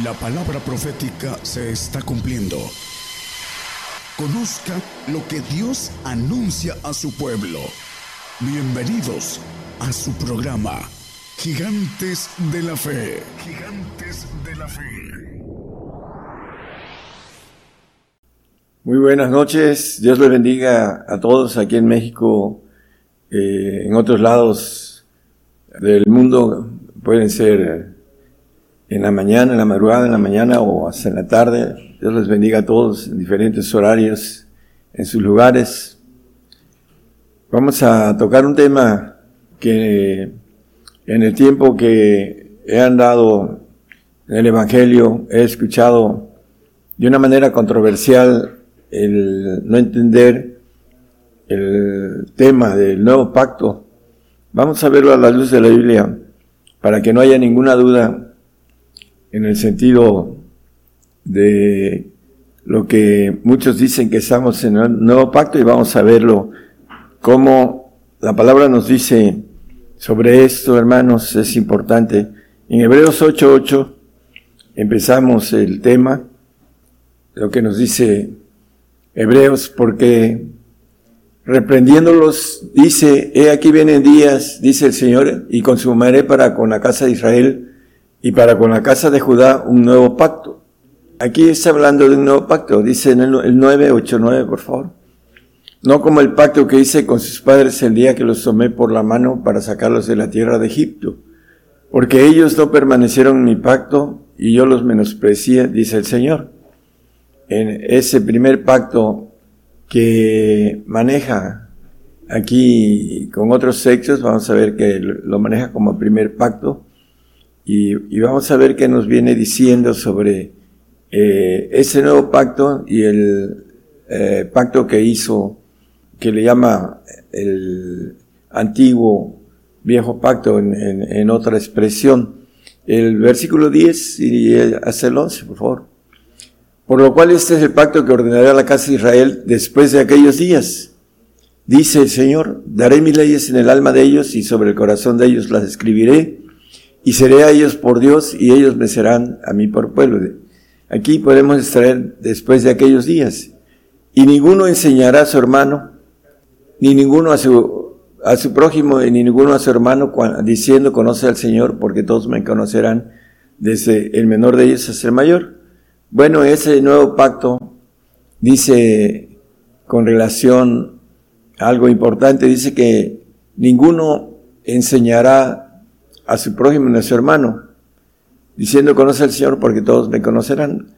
La palabra profética se está cumpliendo. Conozca lo que Dios anuncia a su pueblo. Bienvenidos a su programa, Gigantes de la Fe. Gigantes de la Fe. Muy buenas noches, Dios les bendiga a todos aquí en México, eh, en otros lados del mundo, pueden ser en la mañana, en la madrugada, en la mañana o hasta en la tarde. Dios les bendiga a todos en diferentes horarios, en sus lugares. Vamos a tocar un tema que en el tiempo que he andado en el Evangelio he escuchado de una manera controversial el no entender el tema del nuevo pacto. Vamos a verlo a la luz de la Biblia para que no haya ninguna duda en el sentido de lo que muchos dicen que estamos en el nuevo pacto y vamos a verlo como la palabra nos dice sobre esto, hermanos, es importante. En Hebreos 8:8 empezamos el tema, lo que nos dice Hebreos, porque reprendiéndolos dice, he aquí vienen días, dice el Señor, y consumaré para con la casa de Israel y para con la casa de Judá un nuevo pacto. Aquí está hablando de un nuevo pacto, dice en el 989, por favor. No como el pacto que hice con sus padres el día que los tomé por la mano para sacarlos de la tierra de Egipto, porque ellos no permanecieron en mi pacto y yo los menosprecié, dice el Señor. En ese primer pacto que maneja aquí con otros sexos, vamos a ver que lo maneja como primer pacto, y, vamos a ver qué nos viene diciendo sobre eh, ese nuevo pacto y el eh, pacto que hizo, que le llama el antiguo viejo pacto en, otra expresión. El versículo 10 y hasta el 11, por favor. Por lo cual este es el pacto que ordenaré a la casa de Israel después de aquellos días. Dice el Señor, daré mis leyes en el alma de ellos y sobre el corazón de ellos las escribiré y seré a ellos por Dios y ellos me serán a mí por pueblo. Aquí podemos extraer después de aquellos días. Y ninguno enseñará a su hermano, ni ninguno a su, a su prójimo, ni ninguno a su hermano, diciendo conoce al Señor, porque todos me conocerán, desde el menor de ellos hasta el mayor. Bueno, ese nuevo pacto dice con relación a algo importante, dice que ninguno enseñará a su prójimo y a su hermano, diciendo conoce al Señor porque todos me conocerán.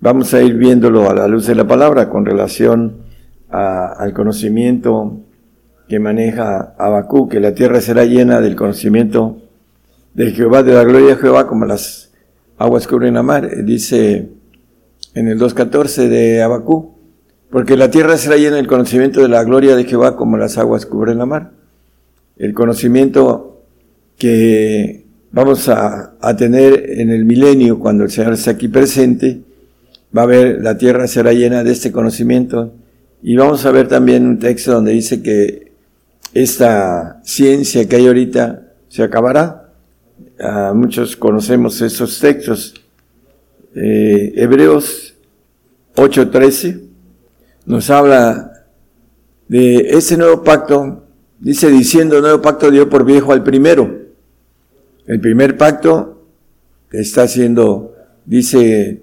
Vamos a ir viéndolo a la luz de la palabra con relación al conocimiento que maneja Abacú, que la tierra será llena del conocimiento de Jehová, de la gloria de Jehová, como las aguas cubren la mar. Dice en el 2.14 de Abacú, porque la tierra será llena del conocimiento de la gloria de Jehová, como las aguas cubren la mar. El conocimiento que vamos a, tener en el milenio, cuando el Señor esté aquí presente, va a ver, la tierra será llena de este conocimiento. Y vamos a ver también un texto donde dice que esta ciencia que hay ahorita se acabará. Ah, muchos conocemos esos textos. Eh, Hebreos 8:13 nos habla de ese nuevo pacto, dice diciendo, nuevo pacto dio por viejo al primero el primer pacto está siendo, dice,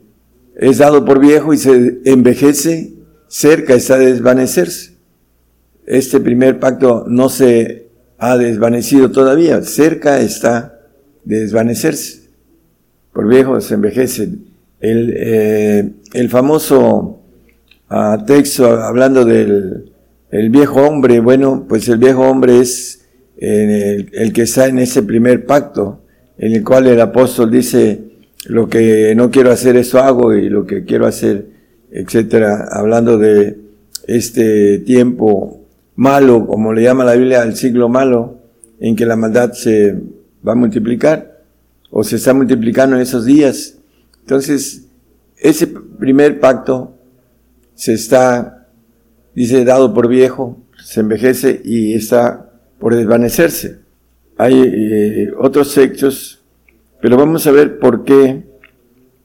es dado por viejo y se envejece, cerca está de desvanecerse. Este primer pacto no se ha desvanecido todavía, cerca está de desvanecerse. Por viejo se envejece. El, eh, el famoso ah, texto hablando del el viejo hombre, bueno, pues el viejo hombre es el, que está en ese primer pacto, en el cual el apóstol dice, lo que no quiero hacer eso hago y lo que quiero hacer, etcétera, hablando de este tiempo malo, como le llama la Biblia, el siglo malo, en que la maldad se va a multiplicar o se está multiplicando en esos días. Entonces, ese primer pacto se está, dice, dado por viejo, se envejece y está por desvanecerse. Hay eh, otros hechos, pero vamos a ver por qué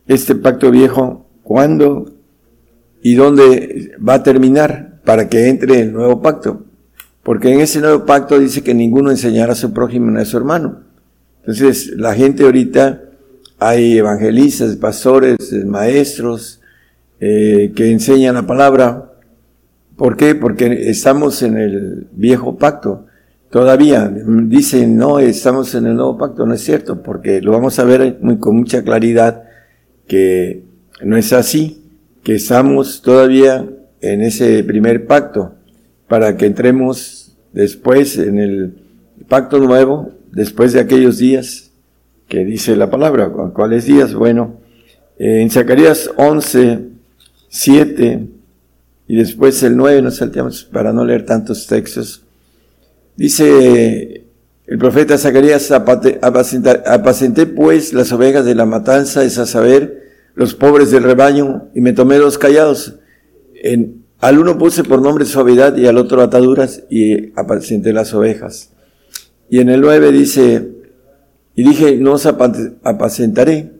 este pacto viejo, cuándo y dónde va a terminar para que entre el nuevo pacto. Porque en ese nuevo pacto dice que ninguno enseñará a su prójimo ni a su hermano. Entonces, la gente ahorita, hay evangelistas, pastores, maestros, eh, que enseñan la palabra. ¿Por qué? Porque estamos en el viejo pacto. Todavía dicen, no, estamos en el nuevo pacto. No es cierto, porque lo vamos a ver con mucha claridad que no es así, que estamos todavía en ese primer pacto para que entremos después en el pacto nuevo, después de aquellos días que dice la palabra. ¿Cuáles días? Bueno, en Zacarías 11, 7 y después el 9, nos salteamos para no leer tantos textos. Dice el profeta Zacarías, apacenté pues las ovejas de la matanza, es a saber, los pobres del rebaño, y me tomé dos callados. En, al uno puse por nombre suavidad y al otro ataduras, y apacenté las ovejas. Y en el 9 dice, y dije, no os apacentaré,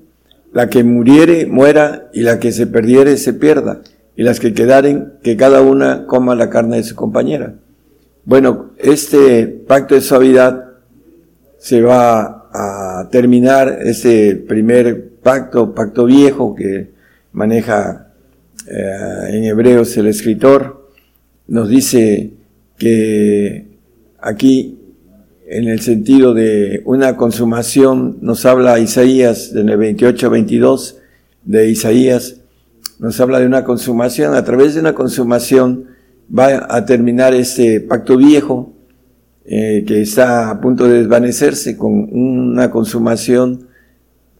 la que muriere, muera, y la que se perdiere, se pierda, y las que quedaren, que cada una coma la carne de su compañera. Bueno, este pacto de suavidad se va a terminar, ese primer pacto, pacto viejo que maneja eh, en Hebreos el escritor, nos dice que aquí en el sentido de una consumación, nos habla Isaías en el 28-22 de Isaías, nos habla de una consumación, a través de una consumación va a terminar este pacto viejo eh, que está a punto de desvanecerse con una consumación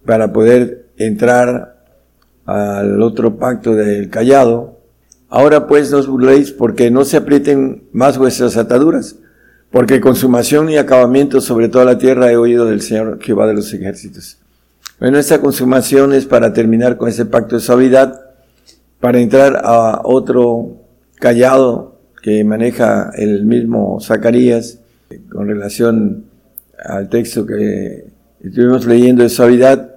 para poder entrar al otro pacto del callado. Ahora pues no os burléis porque no se aprieten más vuestras ataduras, porque consumación y acabamiento sobre toda la tierra he oído del Señor Jehová de los ejércitos. Bueno, esta consumación es para terminar con ese pacto de suavidad, para entrar a otro callado que maneja el mismo Zacarías con relación al texto que estuvimos leyendo de suavidad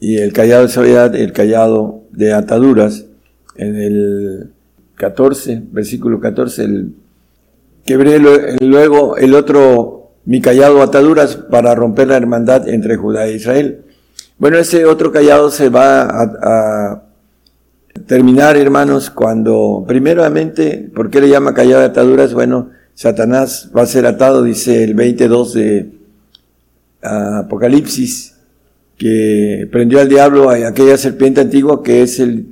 y el callado de suavidad, el callado de ataduras en el 14, versículo 14, el Quebré luego el otro, mi callado ataduras para romper la hermandad entre Judá e Israel. Bueno, ese otro callado se va a, terminar, hermanos, cuando, primeramente, ¿por qué le llama callado de ataduras? Bueno, Satanás va a ser atado, dice el 22 de Apocalipsis, que prendió al diablo a aquella serpiente antigua que es el,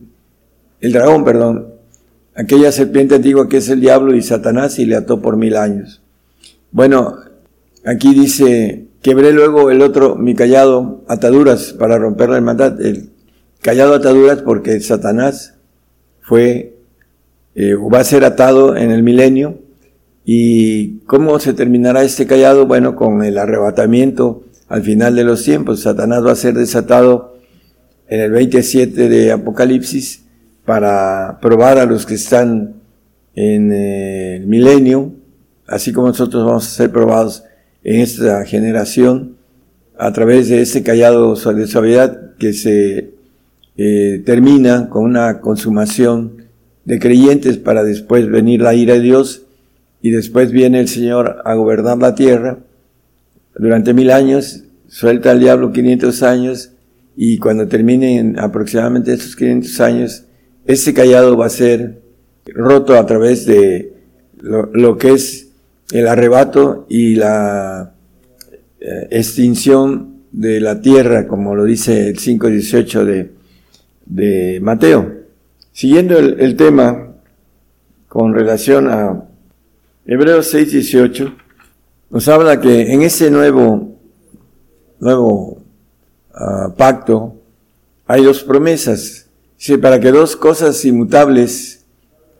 el dragón, perdón, aquella serpiente antigua que es el diablo y Satanás y le ató por mil años. Bueno, aquí dice, quebré luego el otro, mi callado, ataduras para romper la hermandad. El callado ataduras porque Satanás fue, eh, va a ser atado en el milenio. ¿Y cómo se terminará este callado? Bueno, con el arrebatamiento al final de los tiempos. Satanás va a ser desatado en el 27 de Apocalipsis para probar a los que están en el milenio, así como nosotros vamos a ser probados en esta generación a través de este callado de suavidad que se eh, termina con una consumación de creyentes para después venir la ira de Dios y después viene el Señor a gobernar la tierra durante mil años, suelta al diablo 500 años y cuando terminen aproximadamente esos 500 años, ese callado va a ser roto a través de lo, que es el arrebato y la eh, extinción de la tierra, como lo dice el 5.18 de, de Mateo. Siguiendo el, tema con relación a Hebreos 6.18, nos habla que en ese nuevo, nuevo uh, pacto hay dos promesas Sí, para que dos cosas inmutables,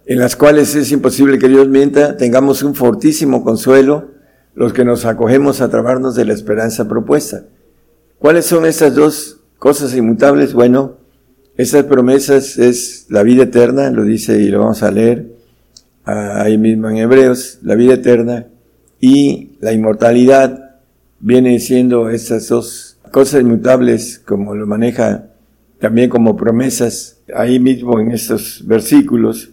en las cuales es imposible que Dios mienta, tengamos un fortísimo consuelo, los que nos acogemos a trabarnos de la esperanza propuesta. ¿Cuáles son estas dos cosas inmutables? Bueno, estas promesas es la vida eterna, lo dice y lo vamos a leer ah, ahí mismo en Hebreos, la vida eterna y la inmortalidad vienen siendo estas dos cosas inmutables como lo maneja también como promesas ahí mismo en estos versículos.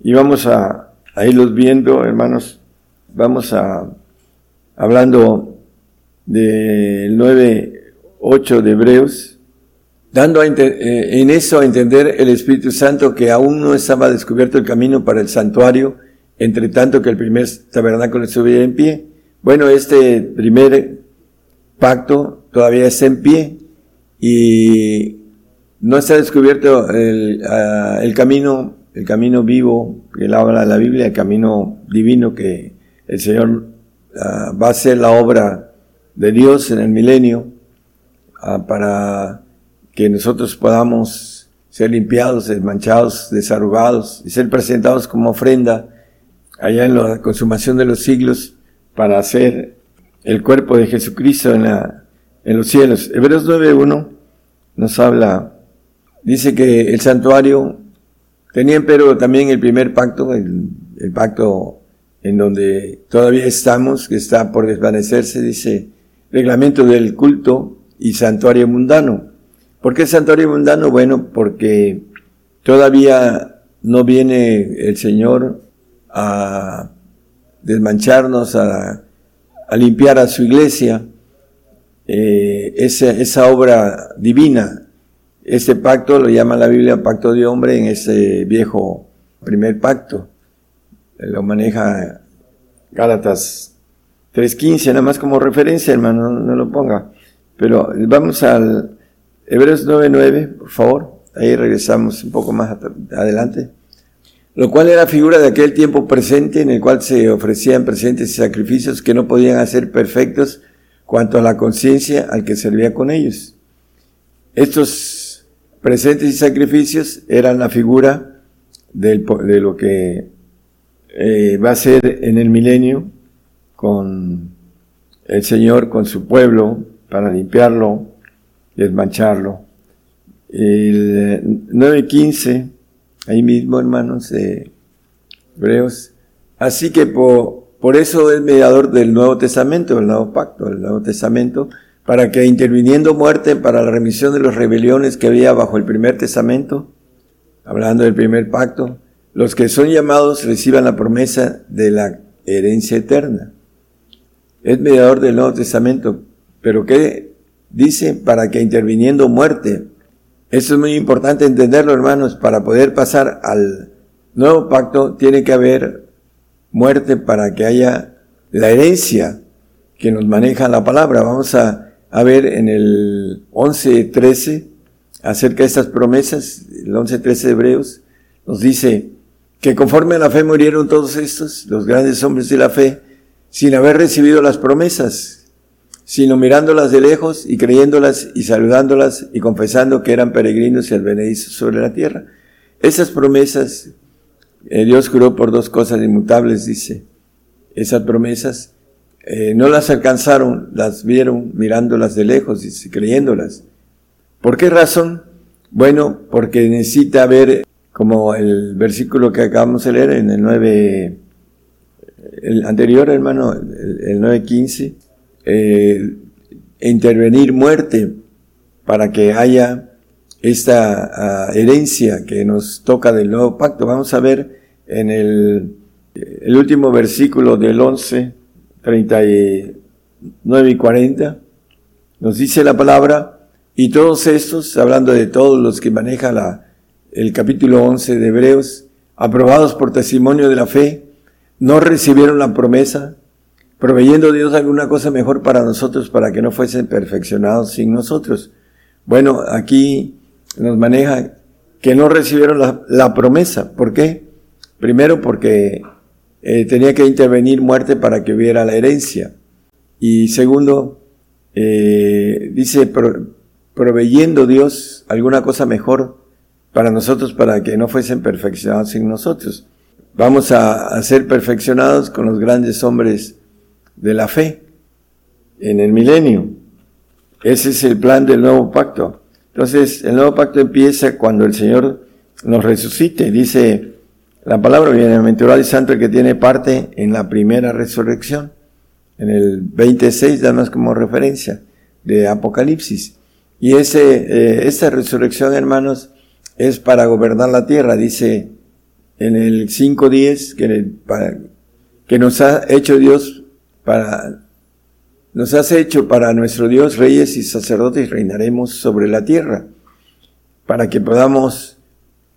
Y vamos a, a irlos viendo, hermanos. Vamos a, hablando del 9, 8 de Hebreos, dando eh, en eso a entender el Espíritu Santo que aún no estaba descubierto el camino para el santuario, entre tanto que el primer tabernáculo estuviera en pie. Bueno, este primer pacto todavía está en pie y no está descubierto el, ah, camino, el camino vivo que habla la Biblia, el camino divino que el Señor ah, va a hacer la obra de Dios en el milenio ah, para que nosotros podamos ser limpiados, desmanchados, desarrugados y ser presentados como ofrenda allá en la consumación de los siglos para hacer el cuerpo de Jesucristo en, la, en los cielos. Hebreos 9.1 nos habla, dice que el santuario tenía pero también el primer pacto, el, el pacto en donde todavía estamos, que está por desvanecerse, dice reglamento del culto y santuario mundano. ¿Por qué santuario mundano? Bueno, porque todavía no viene el Señor a desmancharnos, a, limpiar a su iglesia, eh, esa, obra divina. Este pacto lo llama la Biblia pacto de hombre en ese viejo primer pacto. Lo maneja Gálatas 3.15, nada más como referencia, hermano, no lo ponga. Pero vamos al Hebreos 9.9, por favor. Ahí regresamos un poco más adelante. Lo cual era figura de aquel tiempo presente en el cual se ofrecían presentes y sacrificios que no podían hacer perfectos cuanto a la conciencia al que servía con ellos. Estos presentes y sacrificios eran la figura de lo que eh, va a ser en el milenio con el Señor, con su pueblo, para limpiarlo, desmancharlo. El 9.15, ahí mismo, hermanos, Hebreos. Así que por, por eso es mediador del Nuevo Testamento, del Nuevo Pacto, del Nuevo Testamento, para que interviniendo muerte para la remisión de las rebeliones que había bajo el primer testamento, hablando del primer pacto, los que son llamados reciban la promesa de la herencia eterna. Es mediador del Nuevo Testamento, pero ¿qué dice para que interviniendo muerte. Eso es muy importante entenderlo, hermanos, para poder pasar al nuevo pacto tiene que haber muerte para que haya la herencia que nos maneja la palabra. Vamos a, a ver en el 11.13 acerca de estas promesas, el 11.13 de Hebreos, nos dice que conforme a la fe murieron todos estos, los grandes hombres de la fe, sin haber recibido las promesas, sino mirándolas de lejos y creyéndolas y saludándolas y confesando que eran peregrinos y advenedizos sobre la tierra. Esas promesas, eh, Dios juró por dos cosas inmutables, dice. Esas promesas eh, no las alcanzaron, las vieron mirándolas de lejos y creyéndolas. ¿Por qué razón? Bueno, porque necesita ver, como el versículo que acabamos de leer en el 9, el anterior hermano, el, el 9.15, eh, intervenir muerte para que haya esta ah, herencia que nos toca del nuevo pacto. Vamos a ver en el, último versículo del 11, 39 y 40, nos dice la palabra, y todos estos, hablando de todos los que maneja la, el capítulo 11 de Hebreos, aprobados por testimonio de la fe, no recibieron la promesa, proveyendo Dios alguna cosa mejor para nosotros para que no fuesen perfeccionados sin nosotros. Bueno, aquí nos maneja que no recibieron la, promesa. ¿Por qué? Primero porque eh, tenía que intervenir muerte para que hubiera la herencia. Y segundo, eh, dice, proveyendo Dios alguna cosa mejor para nosotros para que no fuesen perfeccionados sin nosotros. Vamos a, a ser perfeccionados con los grandes hombres de la fe en el milenio. Ese es el plan del nuevo pacto. Entonces, el nuevo pacto empieza cuando el Señor nos resucite. Dice la palabra, bienaventurado y santo el que tiene parte en la primera resurrección. En el 26, danos como referencia de Apocalipsis. Y ese, eh, esta resurrección, hermanos, es para gobernar la tierra, dice en el 5.10, que, que nos ha hecho Dios para, nos has hecho para nuestro Dios reyes y sacerdotes reinaremos sobre la tierra, para que podamos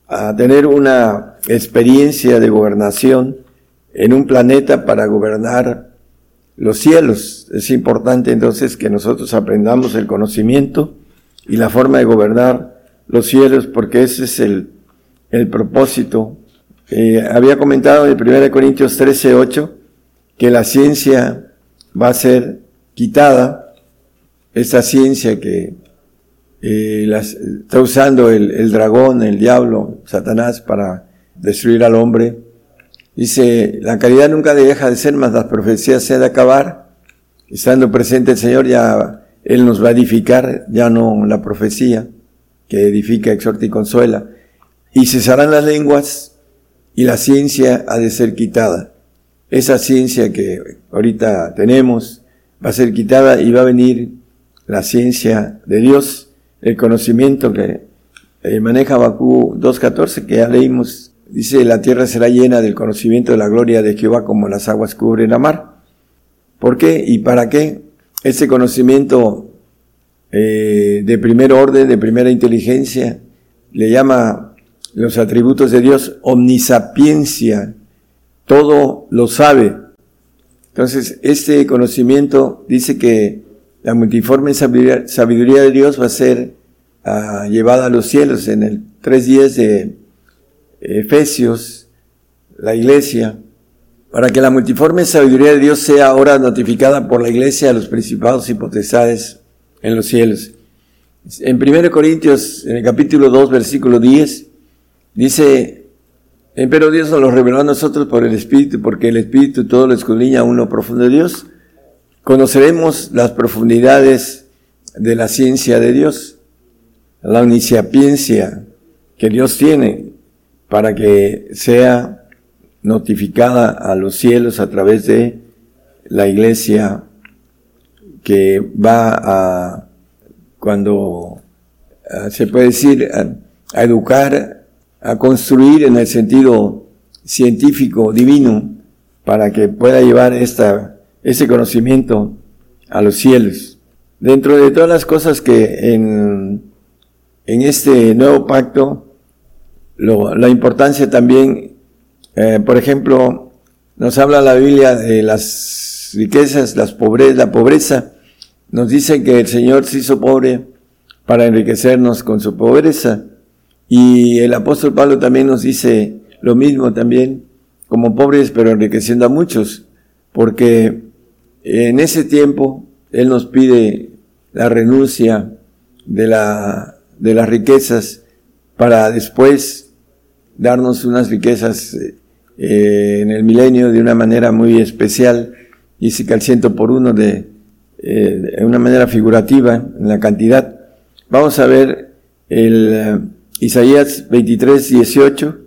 a tener una experiencia de gobernación en un planeta para gobernar los cielos. Es importante entonces que nosotros aprendamos el conocimiento y la forma de gobernar los cielos, porque ese es el, el propósito. Eh, había comentado en 1 Corintios 13, 8, que la ciencia va a ser quitada, esa ciencia que eh, las, está usando el, el dragón, el diablo, Satanás, para destruir al hombre. Dice, la caridad nunca deja de ser, más las profecías se han de acabar. Estando presente el Señor, ya Él nos va a edificar, ya no la profecía, que edifica, exhorta y consuela. Y cesarán las lenguas y la ciencia ha de ser quitada. Esa ciencia que ahorita tenemos va a ser quitada y va a venir la ciencia de Dios, el conocimiento que eh, maneja Bakú 2.14, que ya leímos, dice, la tierra será llena del conocimiento de la gloria de Jehová como las aguas cubren la mar. ¿Por qué y para qué? Ese conocimiento eh, de primer orden, de primera inteligencia, le llama los atributos de Dios omnisapiencia, todo lo sabe. Entonces, este conocimiento dice que la multiforme sabiduría, de Dios va a ser ah, llevada a los cielos en el 3.10 de Efesios, la iglesia, para que la multiforme sabiduría de Dios sea ahora notificada por la iglesia a los principados y potestades en los cielos. En 1 Corintios, en el capítulo 2, versículo 10, dice, pero Dios nos lo reveló a nosotros por el Espíritu, porque el Espíritu todo lo escudriña a uno profundo de Dios. Conoceremos las profundidades de la ciencia de Dios, la omnisapiencia que Dios tiene para que sea notificada a los cielos a través de la iglesia que va a, cuando se puede decir, a educar, a construir en el sentido científico, divino, para que pueda llevar esta ese conocimiento a los cielos. Dentro de todas las cosas que en, en este nuevo pacto, la importancia también, eh, por ejemplo, nos habla la Biblia de las riquezas, las pobrezas, la pobreza. Nos dice que el Señor se hizo pobre para enriquecernos con su pobreza. Y el apóstol Pablo también nos dice lo mismo también, como pobres, pero enriqueciendo a muchos, porque en ese tiempo, Él nos pide la renuncia de, la, de las riquezas para después darnos unas riquezas eh, en el milenio de una manera muy especial, dice que al ciento por uno de, eh, de una manera figurativa en la cantidad. Vamos a ver el Isaías 23, 18.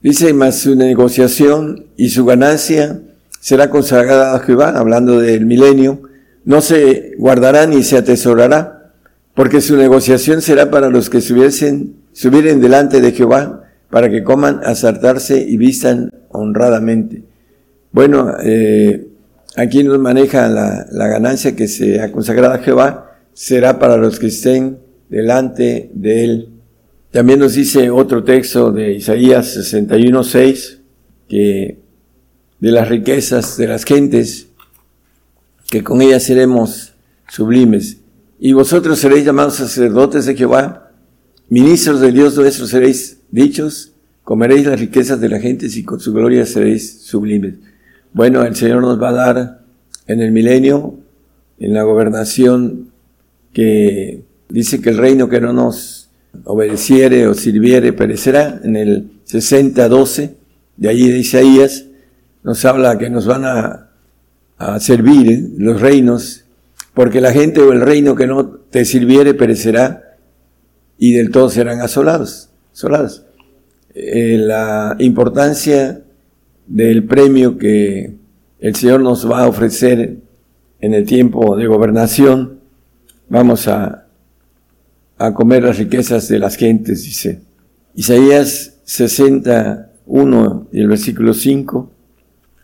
Dice, más su negociación y su ganancia será consagrada a Jehová, hablando del milenio, no se guardará ni se atesorará, porque su negociación será para los que subiesen, subieren delante de Jehová, para que coman, asaltarse y vistan honradamente. Bueno, eh, aquí nos maneja la, la ganancia que se ha consagrado a Jehová, será para los que estén delante de él. También nos dice otro texto de Isaías 61.6, que de las riquezas de las gentes, que con ellas seremos sublimes. Y vosotros seréis llamados sacerdotes de Jehová, ministros de Dios nuestro seréis dichos, comeréis las riquezas de las gentes y con su gloria seréis sublimes. Bueno, el Señor nos va a dar en el milenio, en la gobernación, que dice que el reino que no nos obedeciere o sirviere perecerá, en el 60-12, de allí de Isaías, nos habla que nos van a, servir los reinos, porque la gente o el reino que no te sirviere perecerá y del todo serán asolados. asolados. Eh, la importancia del premio que el Señor nos va a ofrecer en el tiempo de gobernación, vamos a, a comer las riquezas de las gentes, dice. Isaías 61 y el versículo 5.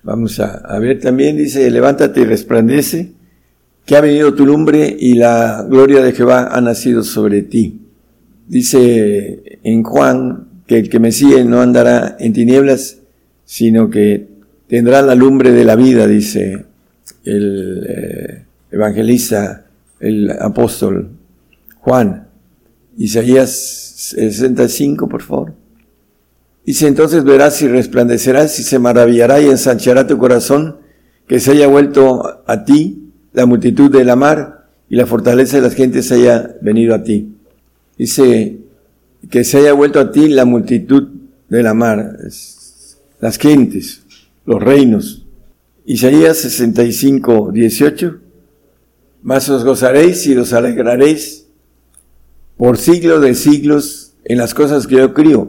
Vamos a, ver también, dice, levántate y resplandece, que ha venido tu lumbre y la gloria de Jehová ha nacido sobre ti. Dice en Juan que el que me sigue no andará en tinieblas, sino que tendrá la lumbre de la vida, dice el eh, evangelista, el apóstol Juan. Isaías 65, por favor. Dice, entonces verás y resplandecerás y se maravillará y ensanchará tu corazón, que se haya vuelto a ti la multitud de la mar y la fortaleza de las gentes haya venido a ti. Dice, que se haya vuelto a ti la multitud de la mar, las gentes, los reinos. Isaías 65, 18. Mas os gozaréis y os alegraréis por siglos de siglos en las cosas que yo crío,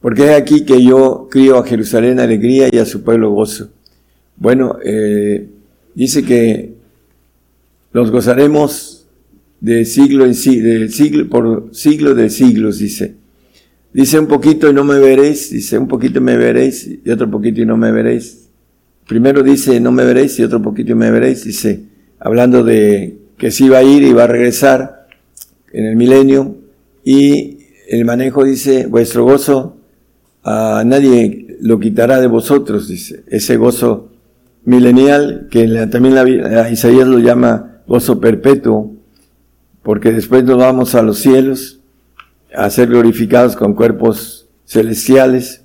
porque es aquí que yo crío a Jerusalén alegría y a su pueblo gozo. Bueno, eh, dice que nos gozaremos de siglo en siglo, por siglo de siglos, dice. Dice un poquito y no me veréis, dice un poquito y me veréis y otro poquito y no me veréis. Primero dice no me veréis y otro poquito y me veréis, dice, hablando de que sí va a ir y va a regresar en el milenio y el manejo dice, vuestro gozo a nadie lo quitará de vosotros, dice, ese gozo milenial que también la, Isaías lo llama gozo perpetuo, porque después nos vamos a los cielos a ser glorificados con cuerpos celestiales.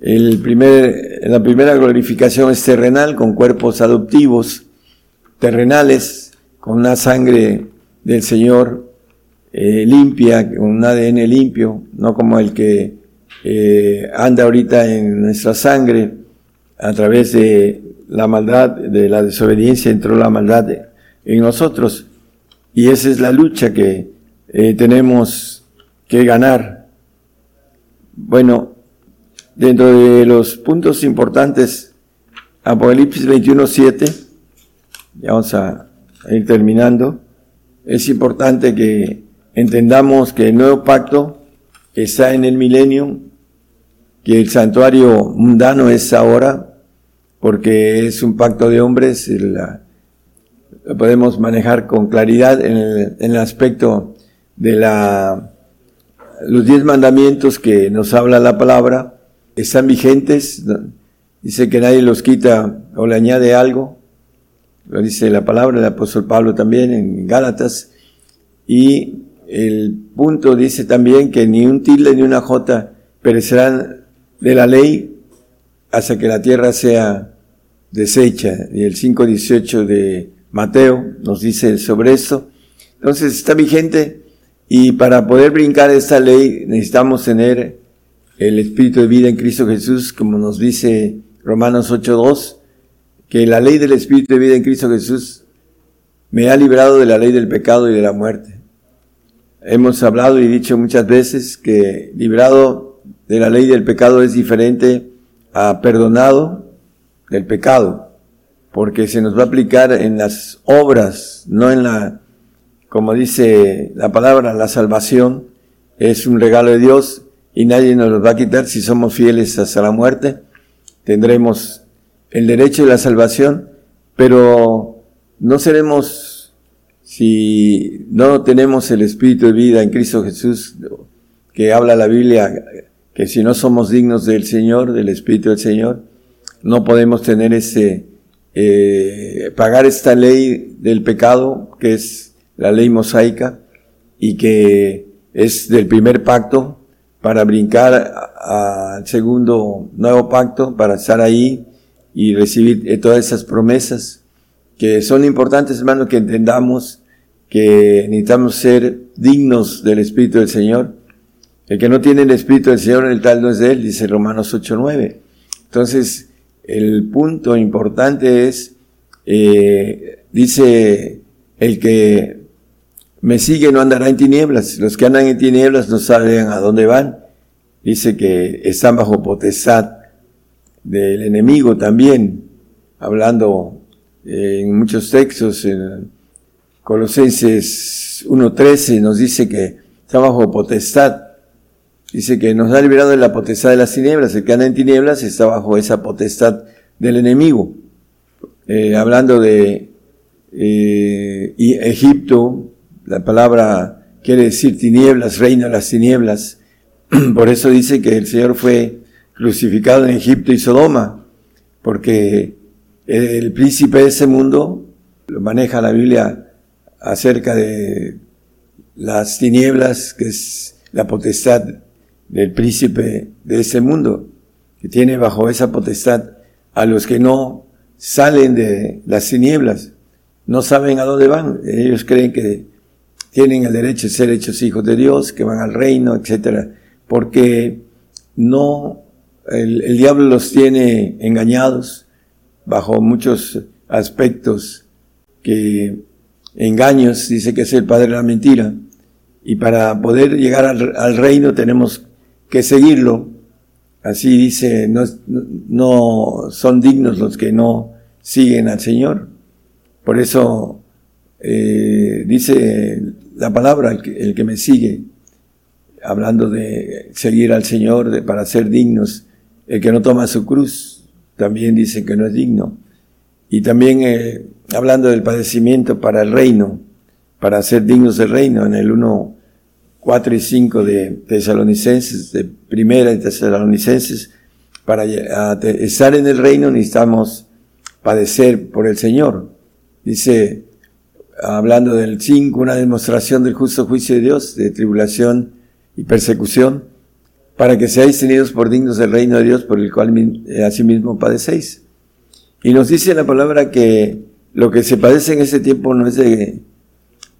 El primer, la primera glorificación es terrenal, con cuerpos adoptivos, terrenales, con una sangre del Señor eh, limpia, un ADN limpio, no como el que eh, anda ahorita en nuestra sangre a través de la maldad, de la desobediencia, entró la maldad en nosotros. Y esa es la lucha que eh, tenemos que ganar. Bueno, dentro de los puntos importantes, Apocalipsis 21.7, ya vamos a, ir terminando, es importante que entendamos que el nuevo pacto está en el milenio, que el santuario mundano es ahora, porque es un pacto de hombres, lo podemos manejar con claridad en el, en el aspecto de la los diez mandamientos que nos habla la palabra están vigentes, dice que nadie los quita o le añade algo, lo dice la palabra del apóstol Pablo también en Gálatas, y el punto dice también que ni un tilde ni una jota perecerán de la ley hasta que la tierra sea deshecha. Y el 5.18 de Mateo nos dice sobre esto. Entonces está vigente y para poder brincar esta ley necesitamos tener el espíritu de vida en Cristo Jesús, como nos dice Romanos 8.2, que la ley del espíritu de vida en Cristo Jesús me ha librado de la ley del pecado y de la muerte. Hemos hablado y dicho muchas veces que librado de la ley del pecado es diferente a perdonado del pecado, porque se nos va a aplicar en las obras, no en la como dice la palabra, la salvación es un regalo de Dios y nadie nos lo va a quitar si somos fieles hasta la muerte. Tendremos el derecho de la salvación, pero no seremos, si no tenemos el Espíritu de vida en Cristo Jesús, que habla la Biblia, que si no somos dignos del Señor, del Espíritu del Señor, no podemos tener ese, eh, pagar esta ley del pecado, que es la ley mosaica y que es del primer pacto para brincar al segundo nuevo pacto, para estar ahí y recibir eh, todas esas promesas que son importantes, hermano, que entendamos que necesitamos ser dignos del Espíritu del Señor. El que no tiene el Espíritu del Señor, el tal no es de él, dice Romanos 8.9. Entonces, el punto importante es, eh, dice el que me sigue no andará en tinieblas. Los que andan en tinieblas no saben a dónde van. Dice que están bajo potestad del enemigo también, hablando en muchos textos, en Colosenses 1.13 nos dice que está bajo potestad. Dice que nos ha liberado de la potestad de las tinieblas. El que anda en tinieblas está bajo esa potestad del enemigo. Eh, hablando de eh, Egipto, la palabra quiere decir tinieblas, reina de las tinieblas. Por eso dice que el Señor fue crucificado en Egipto y Sodoma, porque el príncipe de ese mundo lo maneja la Biblia acerca de las tinieblas, que es la potestad del príncipe de ese mundo, que tiene bajo esa potestad a los que no salen de las tinieblas, no saben a dónde van, ellos creen que tienen el derecho de ser hechos hijos de Dios, que van al reino, etcétera, porque no, el, diablo los tiene engañados bajo muchos aspectos que engaños, dice que es el padre de la mentira, y para poder llegar al, reino tenemos que seguirlo. Así dice, no, no son dignos los que no siguen al Señor. Por eso eh, dice la palabra, el que, me sigue, hablando de seguir al Señor para ser dignos, el que no toma su cruz, también dice que no es digno. Y también eh, hablando del padecimiento para el reino, para ser dignos del reino, en el 1, 4 y 5 de Tesalonicenses, de primera de Tesalonicenses, para estar en el reino necesitamos padecer por el Señor. Dice, hablando del 5, una demostración del justo juicio de Dios, de tribulación y persecución, para que seáis tenidos por dignos del reino de Dios, por el cual eh, asimismo padecéis. Y nos dice la palabra que lo que se padece en ese tiempo no es de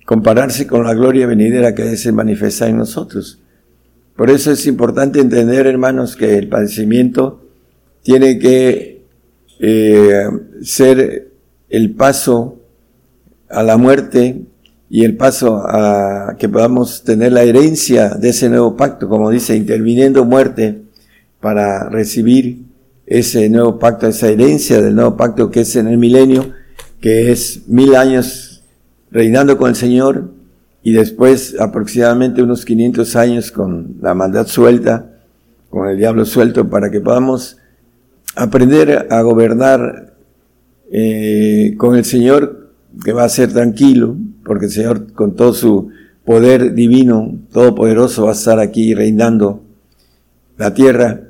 compararse con la gloria venidera que se manifiesta en nosotros. Por eso es importante entender, hermanos, que el padecimiento tiene que eh, ser el paso a la muerte y el paso a que podamos tener la herencia de ese nuevo pacto, como dice, interviniendo muerte para recibir ese nuevo pacto, esa herencia del nuevo pacto que es en el milenio, que es mil años reinando con el Señor y después aproximadamente unos 500 años con la maldad suelta, con el diablo suelto, para que podamos aprender a gobernar eh, con el Señor que va a ser tranquilo, porque el Señor con todo su poder divino, todopoderoso, va a estar aquí reinando la tierra,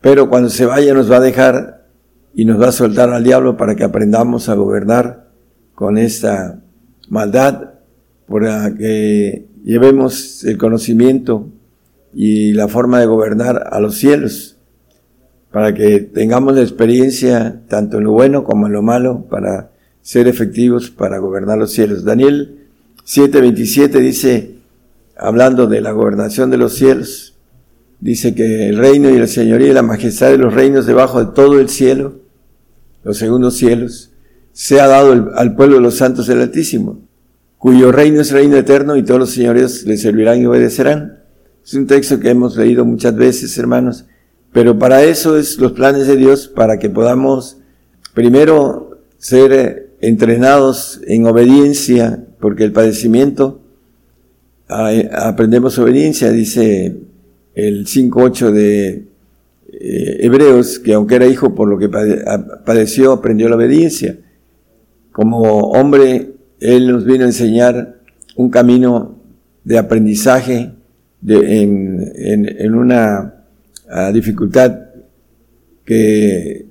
pero cuando se vaya nos va a dejar y nos va a soltar al diablo para que aprendamos a gobernar con esta maldad, para que llevemos el conocimiento y la forma de gobernar a los cielos, para que tengamos la experiencia tanto en lo bueno como en lo malo, para ser efectivos para gobernar los cielos. Daniel 7:27 dice, hablando de la gobernación de los cielos, dice que el reino y la señoría y la majestad de los reinos debajo de todo el cielo, los segundos cielos, se ha dado al pueblo de los santos del Altísimo, cuyo reino es reino eterno y todos los señores le servirán y obedecerán. Es un texto que hemos leído muchas veces, hermanos, pero para eso es los planes de Dios, para que podamos primero ser entrenados en obediencia, porque el padecimiento, aprendemos obediencia, dice el 5.8 de eh, Hebreos, que aunque era hijo por lo que padeció, aprendió la obediencia. Como hombre, Él nos vino a enseñar un camino de aprendizaje en, en, una dificultad que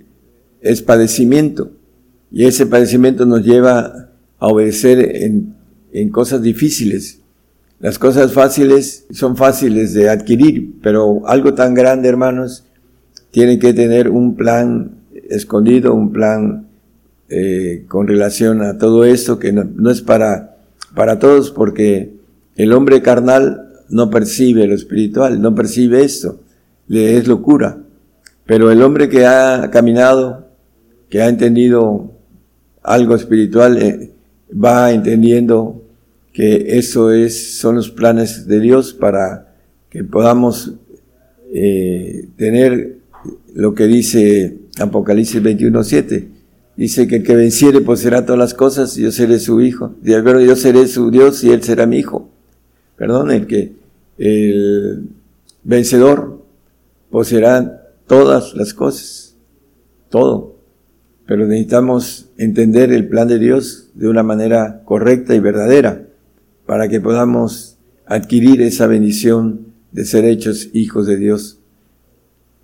es padecimiento. Y ese padecimiento nos lleva a obedecer en, cosas difíciles. Las cosas fáciles son fáciles de adquirir, pero algo tan grande, hermanos, tiene que tener un plan escondido, un plan eh, con relación a todo esto que no, no, es para, para todos, porque el hombre carnal no percibe lo espiritual, no percibe esto, le es locura. Pero el hombre que ha caminado, que ha entendido algo espiritual, eh, va entendiendo que eso es, son los planes de Dios para que podamos eh, tener lo que dice Apocalipsis 21.7. dice que el que venciere poseerá todas las cosas yo seré su hijo. Pero yo seré su Dios y él será mi hijo. Perdón, el que el vencedor poseerá todas las cosas, todo. Pero necesitamos entender el plan de Dios de una manera correcta y verdadera para que podamos adquirir esa bendición de ser hechos hijos de Dios.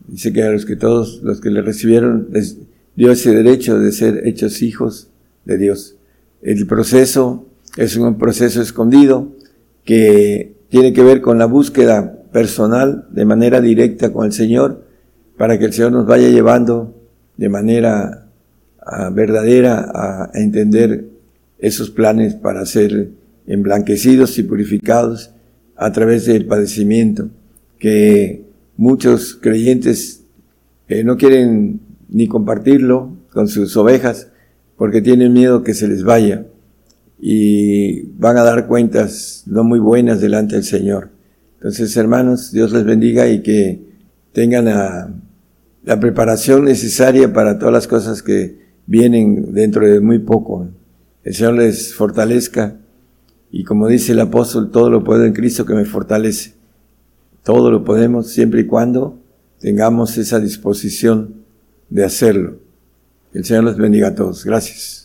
Dice que a los que todos los que le recibieron les dio ese derecho de ser hechos hijos de Dios. El proceso es un proceso escondido que tiene que ver con la búsqueda personal de manera directa con el Señor para que el Señor nos vaya llevando de manera ah, verdadera a, a entender esos planes para ser emblanquecidos y purificados a través del padecimiento, que muchos creyentes eh, no quieren ni compartirlo con sus ovejas porque tienen miedo que se les vaya y van a dar cuentas no muy buenas delante del Señor. Entonces, hermanos, Dios les bendiga y que tengan la preparación necesaria para todas las cosas que vienen dentro de muy poco. El Señor les fortalezca y como dice el apóstol, todo lo puedo en Cristo que me fortalece. Todo lo podemos siempre y cuando tengamos esa disposición de hacerlo. El Señor los bendiga a todos. Gracias.